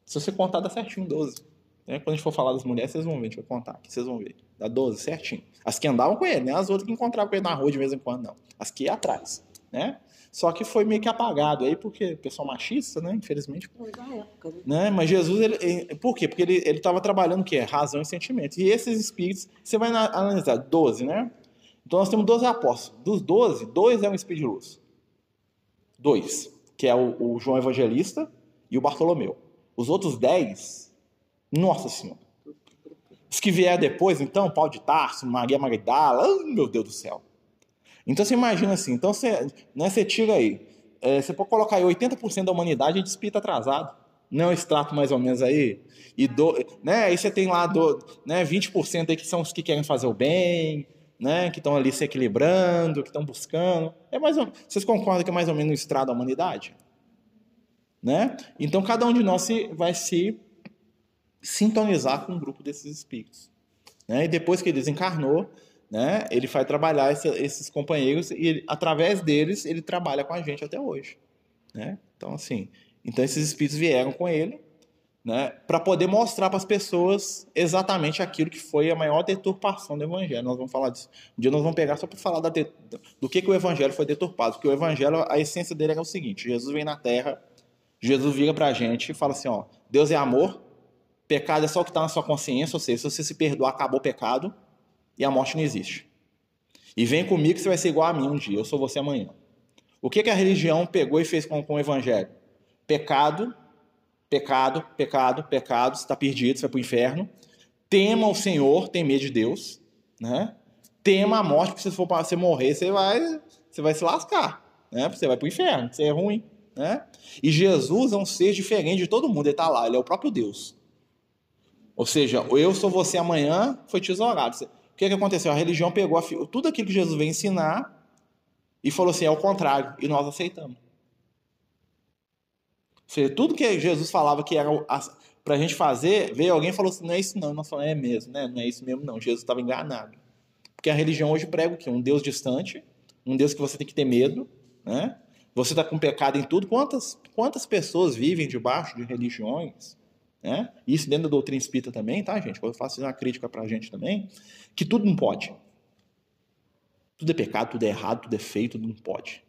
Se você contar, dá certinho 12. Né? Quando a gente for falar das mulheres, vocês vão ver, a gente vai contar aqui, vocês vão ver. Dá 12, certinho. As que andavam com ele, né? As outras que encontravam com ele na rua de vez em quando, não. As que iam atrás, né? Só que foi meio que apagado aí, porque pessoal machista, né? Infelizmente. Época, né? né? Mas Jesus, ele, ele, por quê? Porque ele estava trabalhando o quê? Razão e sentimento. E esses espíritos, você vai analisar, 12, né? Então nós temos 12 apóstolos. Dos 12, dois é um espírito de luz. Dois. Que é o, o João Evangelista e o Bartolomeu. Os outros 10, nossa senhora. Os que vieram depois, então, Paulo de Tarso, Maria Magdala, meu Deus do céu. Então você imagina assim, então você, né, você tira aí, é, você pode colocar aí 80% da humanidade de espírito atrasado. Não é extrato mais ou menos aí? E do, né, aí você tem lá do, né, 20% aí que são os que querem fazer o bem, né, que estão ali se equilibrando, que estão buscando. É mais ou, vocês concordam que é mais ou menos o estrado da humanidade? Né? Então cada um de nós se, vai se sintonizar com um grupo desses espíritos. Né? E depois que ele desencarnou, né, ele vai trabalhar esse, esses companheiros e ele, através deles ele trabalha com a gente até hoje. Né? Então assim, então esses espíritos vieram com ele né, para poder mostrar para as pessoas exatamente aquilo que foi a maior deturpação do evangelho. Nós vamos falar disso. Um dia nós vamos pegar só para falar da do que, que o evangelho foi deturpado. Porque o evangelho, a essência dele é o seguinte: Jesus vem na terra, Jesus vira para a gente e fala assim: ó, Deus é amor, pecado é só o que está na sua consciência, ou seja, se você se perdoar, acabou o pecado e a morte não existe. E vem comigo que você vai ser igual a mim um dia, eu sou você amanhã. O que, que a religião pegou e fez com, com o evangelho? Pecado Pecado, pecado, pecado, você está perdido, você vai para o inferno. Tema o Senhor, tem medo de Deus. Né? Tema a morte, porque se for para você morrer, você vai, você vai se lascar. Né? Você vai para o inferno, você é ruim. Né? E Jesus é um ser diferente de todo mundo, ele está lá, ele é o próprio Deus. Ou seja, eu sou você amanhã, foi tesourado. O que, que aconteceu? A religião pegou tudo aquilo que Jesus veio ensinar e falou assim: é o contrário, e nós aceitamos tudo que Jesus falava que era para a gente fazer, veio alguém e falou assim: não é isso não. Nós falamos, é mesmo, né? Não é isso mesmo, não. Jesus estava enganado. Porque a religião hoje prega o quê? Um Deus distante, um Deus que você tem que ter medo, né? Você está com pecado em tudo. Quantas, quantas pessoas vivem debaixo de religiões? Né? Isso dentro da doutrina espírita também, tá, gente? Eu faço uma crítica para a gente também, que tudo não pode. Tudo é pecado, tudo é errado, tudo é feio, tudo não pode.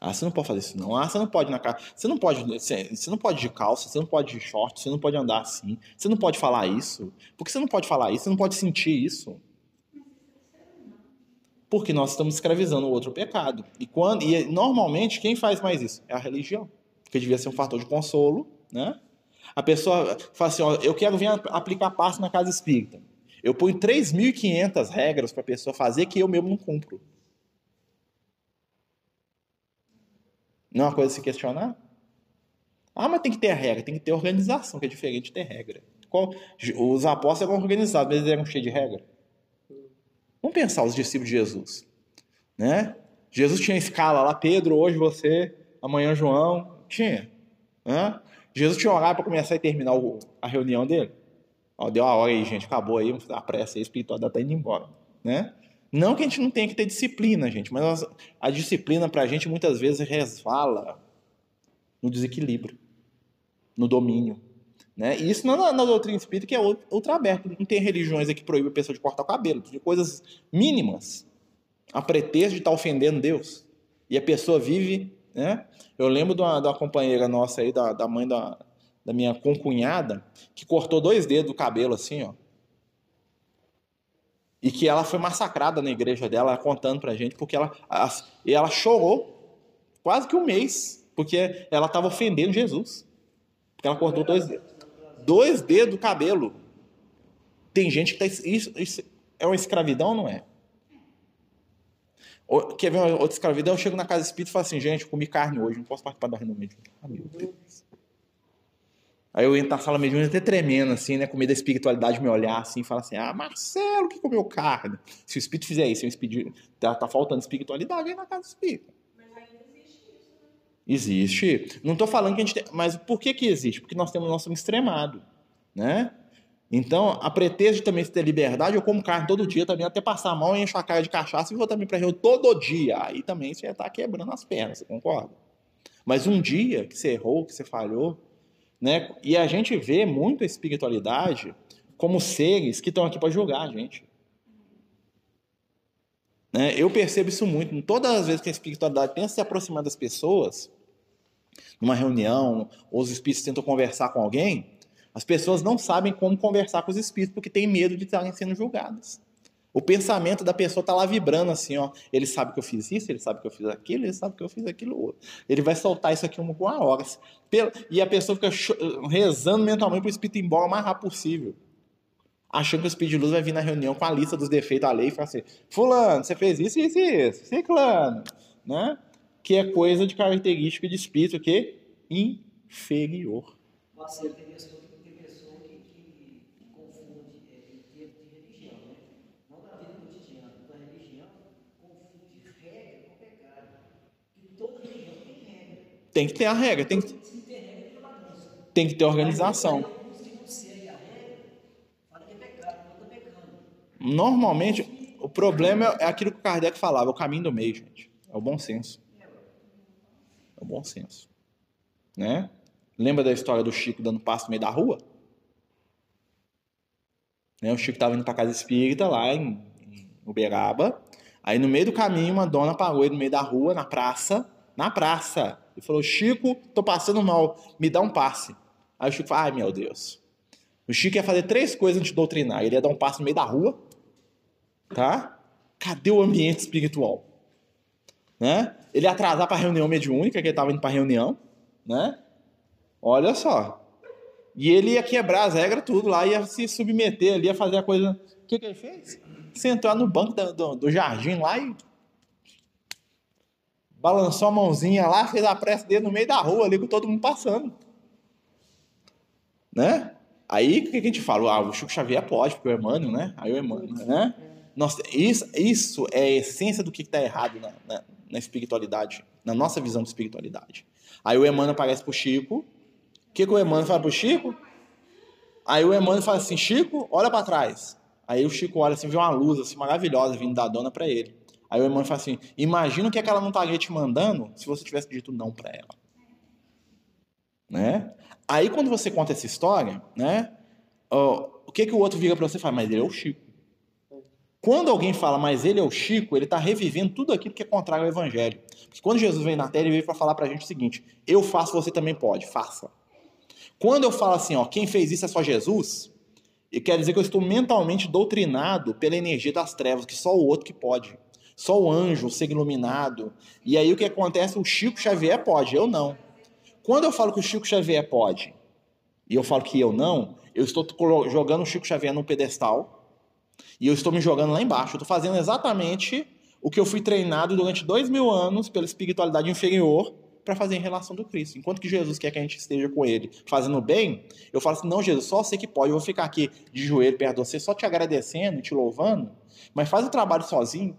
Ah, você não pode fazer isso não. Ah, você não pode na casa. Você não pode. Você, você não pode de calça, você não pode de short, você não pode andar assim. Você não pode falar isso. Por que você não pode falar isso? Você não pode sentir isso. Porque nós estamos escravizando o outro pecado. E quando e normalmente quem faz mais isso? É a religião. Porque devia ser um fator de consolo, né? A pessoa fala assim, ó, eu quero vir aplicar passo na casa espírita. Eu ponho 3.500 regras para a pessoa fazer que eu mesmo não cumpro. Não é uma coisa a se questionar? Ah, mas tem que ter regra, tem que ter organização, que é diferente de ter regra. Os apóstolos eram organizados, mas eles eram cheios de regra. Vamos pensar os discípulos de Jesus. Né? Jesus tinha escala lá, Pedro, hoje você, amanhã João. Tinha. Né? Jesus tinha horário para começar e terminar a reunião dele. Ó, deu a hora aí, gente, acabou aí, vamos dar pressa aí, a espiritualidade está indo embora. Né? Não que a gente não tenha que ter disciplina, gente, mas a disciplina para a gente muitas vezes resvala no desequilíbrio, no domínio. Né? E isso é na doutrina espírita, que é ultra aberto. Não tem religiões que proíbem a pessoa de cortar o cabelo, de coisas mínimas, a pretexto de estar tá ofendendo Deus. E a pessoa vive. Né? Eu lembro de uma, de uma companheira nossa aí, da, da mãe da, da minha concunhada, que cortou dois dedos do cabelo assim, ó e que ela foi massacrada na igreja dela, contando pra gente, porque ela, e ela chorou quase que um mês, porque ela estava ofendendo Jesus. Porque ela cortou dois dedos. Dois dedos do cabelo. Tem gente que está. Isso, isso é uma escravidão ou não é? Quer ver outra escravidão? Eu chego na casa espírita e falo assim, gente, comi carne hoje, não posso participar da reunião. Ah, meu Deus. Aí eu entro na sala mediúnica até tremendo, assim, né? Com medo da espiritualidade me olhar assim e falar assim: Ah, Marcelo, que comeu carne? Se o espírito fizer isso, o espírito, tá, tá faltando espiritualidade aí na casa do espírito. Mas ainda existe isso, né? Existe. Não estou falando que a gente tem. Mas por que, que existe? Porque nós temos o nosso extremado, né? Então, a pretexto de também ter liberdade, eu como carne todo dia também, até passar mal, encho a cara de cachaça e vou também para reunião todo dia. Aí também você está quebrando as pernas, você concorda? Mas um dia que você errou, que você falhou, né? E a gente vê muito a espiritualidade como seres que estão aqui para julgar a gente. Né? Eu percebo isso muito. Todas as vezes que a espiritualidade tenta se aproximar das pessoas, numa reunião, ou os espíritos tentam conversar com alguém, as pessoas não sabem como conversar com os espíritos porque têm medo de estarem sendo julgadas. O pensamento da pessoa tá lá vibrando assim, ó. Ele sabe que eu fiz isso, ele sabe que eu fiz aquilo, ele sabe que eu fiz aquilo outro. Ele vai soltar isso aqui uma, uma hora. E a pessoa fica rezando mentalmente pro espírito ir embora o mais rápido possível. Achando que o espírito de luz vai vir na reunião com a lista dos defeitos da lei e falar assim: Fulano, você fez isso, isso e isso. Ciclano. Né? Que é coisa de característica de espírito que inferior. Nossa, pessoa, tem pessoa que, que, que confunde é, em termos de religião, né? Não da vida cotidiana, da religião, confunde regra com pecado. E toda religião tem regra. Tem que ter a regra, tem que, tem que ter organização. Normalmente, o problema é aquilo que o Kardec falava, o caminho do meio, gente. É o bom senso. É o bom senso. Né? Lembra da história do Chico dando passo no meio da rua? Né? O Chico estava indo para casa espírita lá em, Uberaba. Aí no meio do caminho, uma dona parou ele no meio da rua, na praça, na praça. E falou: Chico, tô passando mal, me dá um passe. Aí o Chico falou: ai meu Deus. O Chico ia fazer três coisas antes de doutrinar. Ele ia dar um passo no meio da rua, tá? Cadê o ambiente espiritual? Né? Ele ia atrasar para a reunião mediúnica, que ele estava indo para a reunião, né? Olha só. E ele ia quebrar as regras tudo lá, ia se submeter ali, ia fazer a coisa. O que, que ele fez? Sentou no banco do, do, do jardim lá e balançou a mãozinha lá, fez a prece dele no meio da rua ali com todo mundo passando. Né? Aí o que a gente fala? Ah, o Chico Xavier pode, porque o Emmanuel, né? Aí o Emmanuel, né? Nossa, isso, isso é a essência do que está errado na, na, na espiritualidade, na nossa visão de espiritualidade. Aí o Emmanuel aparece pro Chico. O que, que o Emmanuel fala pro Chico? Aí o Emmanuel fala assim, Chico, olha para trás. Aí o Chico olha assim, vê uma luz assim maravilhosa vindo da dona para ele. Aí o Emmanuel fala assim, imagina o que, é que ela não estaria te mandando se você tivesse dito não para ela. Né? Aí quando você conta essa história, né? o que, que o outro vira para você e fala, mas ele é o Chico. Quando alguém fala, mas ele é o Chico, ele está revivendo tudo aquilo que é contrário ao Evangelho. Porque quando Jesus veio na Terra, ele veio para falar para a gente o seguinte: eu faço, você também pode, faça. Quando eu falo assim, ó, quem fez isso é só Jesus, quer dizer que eu estou mentalmente doutrinado pela energia das trevas, que só o outro que pode. Só o anjo, o ser iluminado. E aí o que acontece? O Chico Xavier pode, eu não. Quando eu falo que o Chico Xavier pode, e eu falo que eu não, eu estou jogando o Chico Xavier no pedestal e eu estou me jogando lá embaixo. Eu estou fazendo exatamente o que eu fui treinado durante dois mil anos pela espiritualidade inferior para fazer em relação do Cristo. Enquanto que Jesus quer que a gente esteja com Ele fazendo bem, eu falo assim: não, Jesus, só você que pode. Eu vou ficar aqui de joelho perto de você, só te agradecendo, te louvando, mas faz o trabalho sozinho.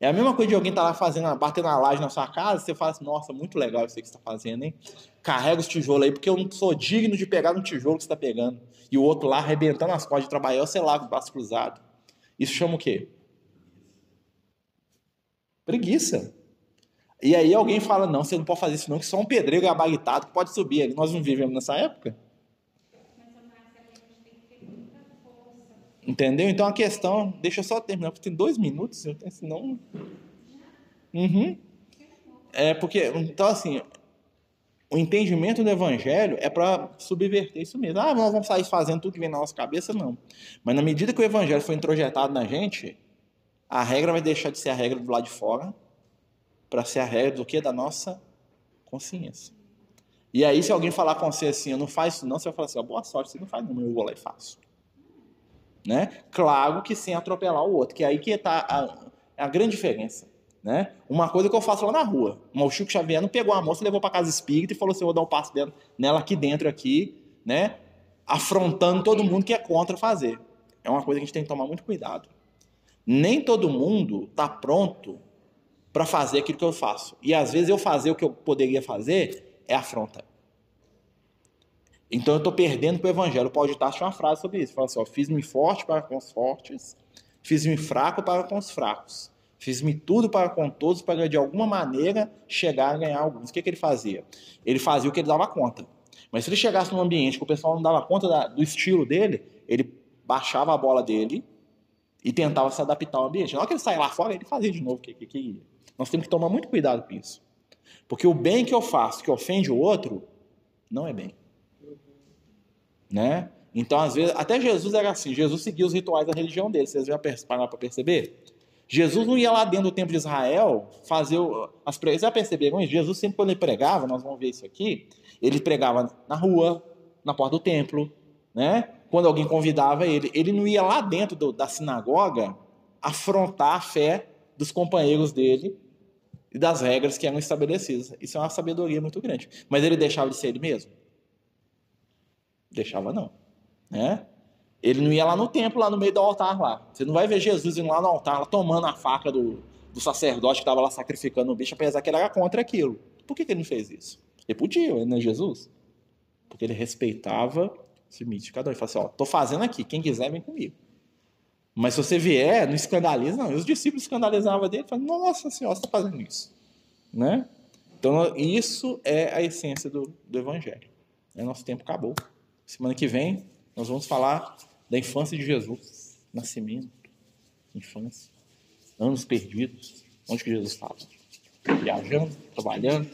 É a mesma coisa de alguém estar tá lá fazendo, batendo a laje na sua casa, você fala assim, nossa, muito legal isso que você está fazendo, hein? Carrega os tijolos aí, porque eu não sou digno de pegar no tijolo que você está pegando. E o outro lá arrebentando as costas de trabalhar, sei lá, com o braço cruzado. Isso chama o quê? Preguiça. E aí alguém fala, não, você não pode fazer isso não, que só um pedreiro gabaritado que pode subir. Nós não vivemos nessa época. Entendeu? Então a questão, deixa eu só terminar, porque tem dois minutos, senão. Uhum. É porque, então assim, o entendimento do evangelho é para subverter isso mesmo. Ah, nós vamos sair fazendo tudo que vem na nossa cabeça, não. Mas na medida que o evangelho foi introjetado na gente, a regra vai deixar de ser a regra do lado de fora para ser a regra do que? Da nossa consciência. E aí, se alguém falar com você assim, eu não faço isso não, você vai falar assim, boa sorte, você não faz não, eu vou lá e faço. Né? Claro que sem atropelar o outro, que é aí que está a, a grande diferença. Né? Uma coisa que eu faço lá na rua. O Chico Xavier não pegou a moça, levou para casa espírita e falou assim: eu vou dar um passo dentro, nela aqui dentro, aqui, né? afrontando todo mundo que é contra fazer. É uma coisa que a gente tem que tomar muito cuidado. Nem todo mundo está pronto para fazer aquilo que eu faço. E às vezes eu fazer o que eu poderia fazer é afronta. Então eu estou perdendo para o evangelho. O Paulo de Tarso tinha uma frase sobre isso. Fala assim: ó, fiz-me forte para com os fortes, fiz-me fraco para com os fracos. Fiz-me tudo para com todos para de alguma maneira chegar a ganhar alguns. O que, que ele fazia? Ele fazia o que ele dava conta. Mas se ele chegasse num ambiente que o pessoal não dava conta da, do estilo dele, ele baixava a bola dele e tentava se adaptar ao ambiente. Na hora que ele saia lá fora, ele fazia de novo o que, que, que ia. Nós temos que tomar muito cuidado com isso. Porque o bem que eu faço, que ofende o outro, não é bem. Né? Então, às vezes, até Jesus era assim. Jesus seguia os rituais da religião dele. Vocês já pararam para perceber? Jesus não ia lá dentro do templo de Israel fazer as pregas. Já perceberam isso? Jesus sempre quando ele pregava, nós vamos ver isso aqui, ele pregava na rua, na porta do templo, né? Quando alguém convidava ele, ele não ia lá dentro do- da sinagoga afrontar a fé dos companheiros dele e das regras que eram estabelecidas. Isso é uma sabedoria muito grande. Mas ele deixava de ser ele mesmo? Deixava não, né? Ele não ia lá no templo, lá no meio do altar lá. Você não vai ver Jesus indo lá no altar, lá tomando a faca do, do sacerdote que estava lá sacrificando o bicho, apesar que ele era contra aquilo. Por que, que ele não fez isso? Ele podia, ele não é Jesus. Porque ele respeitava esse limite de cada um. Ele falou assim, ó, tô fazendo aqui, quem quiser vem comigo. Mas se você vier, não escandaliza, não. E os discípulos escandalizavam dele, falavam, nossa senhora, você está fazendo isso. Né? Então, isso é a essência do, do evangelho. É, nosso tempo acabou. Semana que vem, nós vamos falar da infância de Jesus. Nascimento, infância, anos perdidos. Onde que Jesus estava? Viajando, trabalhando.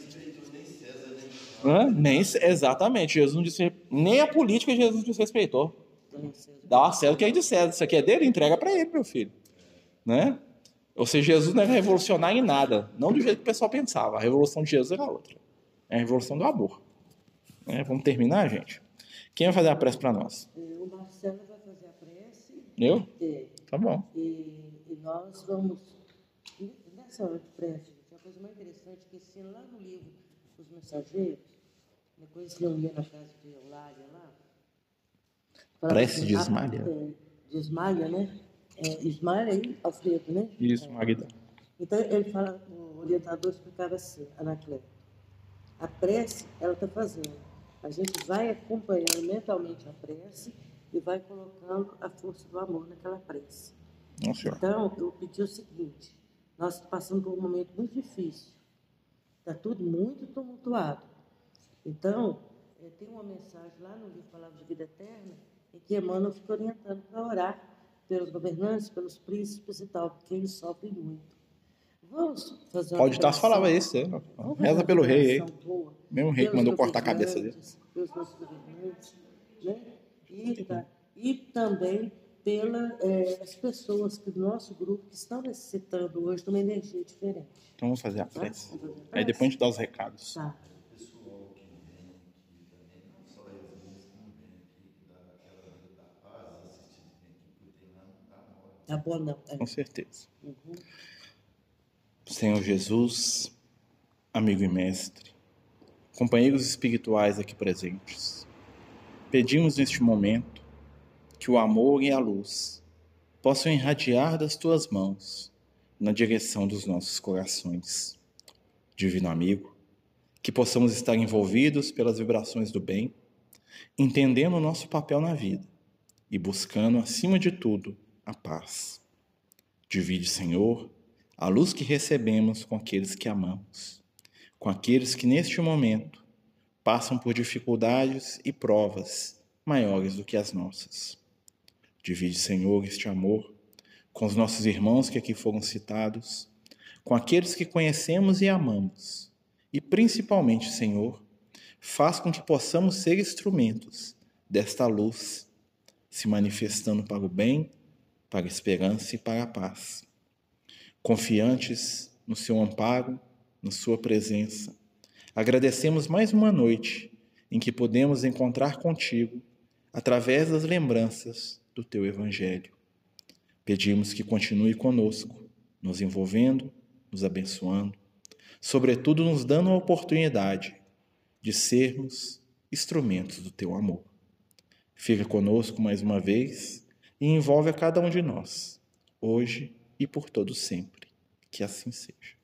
Hã? Nem, exatamente, Jesus não disse, nem a política Jesus desrespeitou. Dá a César que é de César. Isso aqui é dele, entrega para ele, meu filho. Né? Ou seja, Jesus não era revolucionário em nada. Não do jeito que o pessoal pensava. A revolução de Jesus era outra. É a revolução do amor. Né? Vamos terminar, gente? Quem vai fazer a prece para nós? é, o Marcelo vai fazer a prece. Eu? é, Tá bom. E, e nós vamos, nessa hora de prece, gente, a coisa mais interessante é que assim, lá no livro Os Mensageiros, depois se reunia na casa de Eulália lá. Prece de ah, Ismália. é, de Ismália, né? É, Ismália e Alfredo, né? Isso, Magda. Então ele fala, o orientador explicava assim, Anacleto, a prece ela está fazendo. A gente vai acompanhando mentalmente a prece e vai colocando a força do amor naquela prece. Senhor. Então, eu pedi o seguinte: nós passando por um momento muito difícil, está tudo muito tumultuado. Então, eh, tem uma mensagem lá no livro Palavras de Vida Eterna, em que Emmanuel fica orientando para orar pelos governantes, pelos príncipes e tal, porque eles sofrem muito. Vamos fazer uma Pode estar oração? falava isso. é. Vamos fazer Reza pelo rei aí. Mesmo rei que mandou cortar a cabeça dele. Pelos nossos governantes, né? E, tá- e também pelas pessoas que do nosso grupo que estão necessitando hoje de uma energia diferente. Então vamos fazer a Tá? prece. A Aí depois a gente dá os recados. Tá. Tá bom, não. É. Com certeza. Uhum. Senhor Jesus, amigo e mestre, companheiros espirituais aqui presentes, pedimos neste momento que o amor e a luz possam irradiar das tuas mãos na direção dos nossos corações. Divino amigo, que possamos estar envolvidos pelas vibrações do bem, entendendo o nosso papel na vida e buscando, acima de tudo, a paz. Divide, Senhor, a luz que recebemos com aqueles que amamos, com aqueles que neste momento passam por dificuldades e provas maiores do que as nossas. Divide, Senhor, este amor com os nossos irmãos que aqui foram citados, com aqueles que conhecemos e amamos, e principalmente, Senhor, faz com que possamos ser instrumentos desta luz, se manifestando para o bem, para a esperança e para a paz confiantes no seu amparo, na sua presença. Agradecemos mais uma noite em que podemos encontrar contigo através das lembranças do teu evangelho. Pedimos que continue conosco, nos envolvendo, nos abençoando, sobretudo nos dando a oportunidade de sermos instrumentos do teu amor. Fica conosco mais uma vez e envolve a cada um de nós, hoje e por todo sempre. Que assim seja.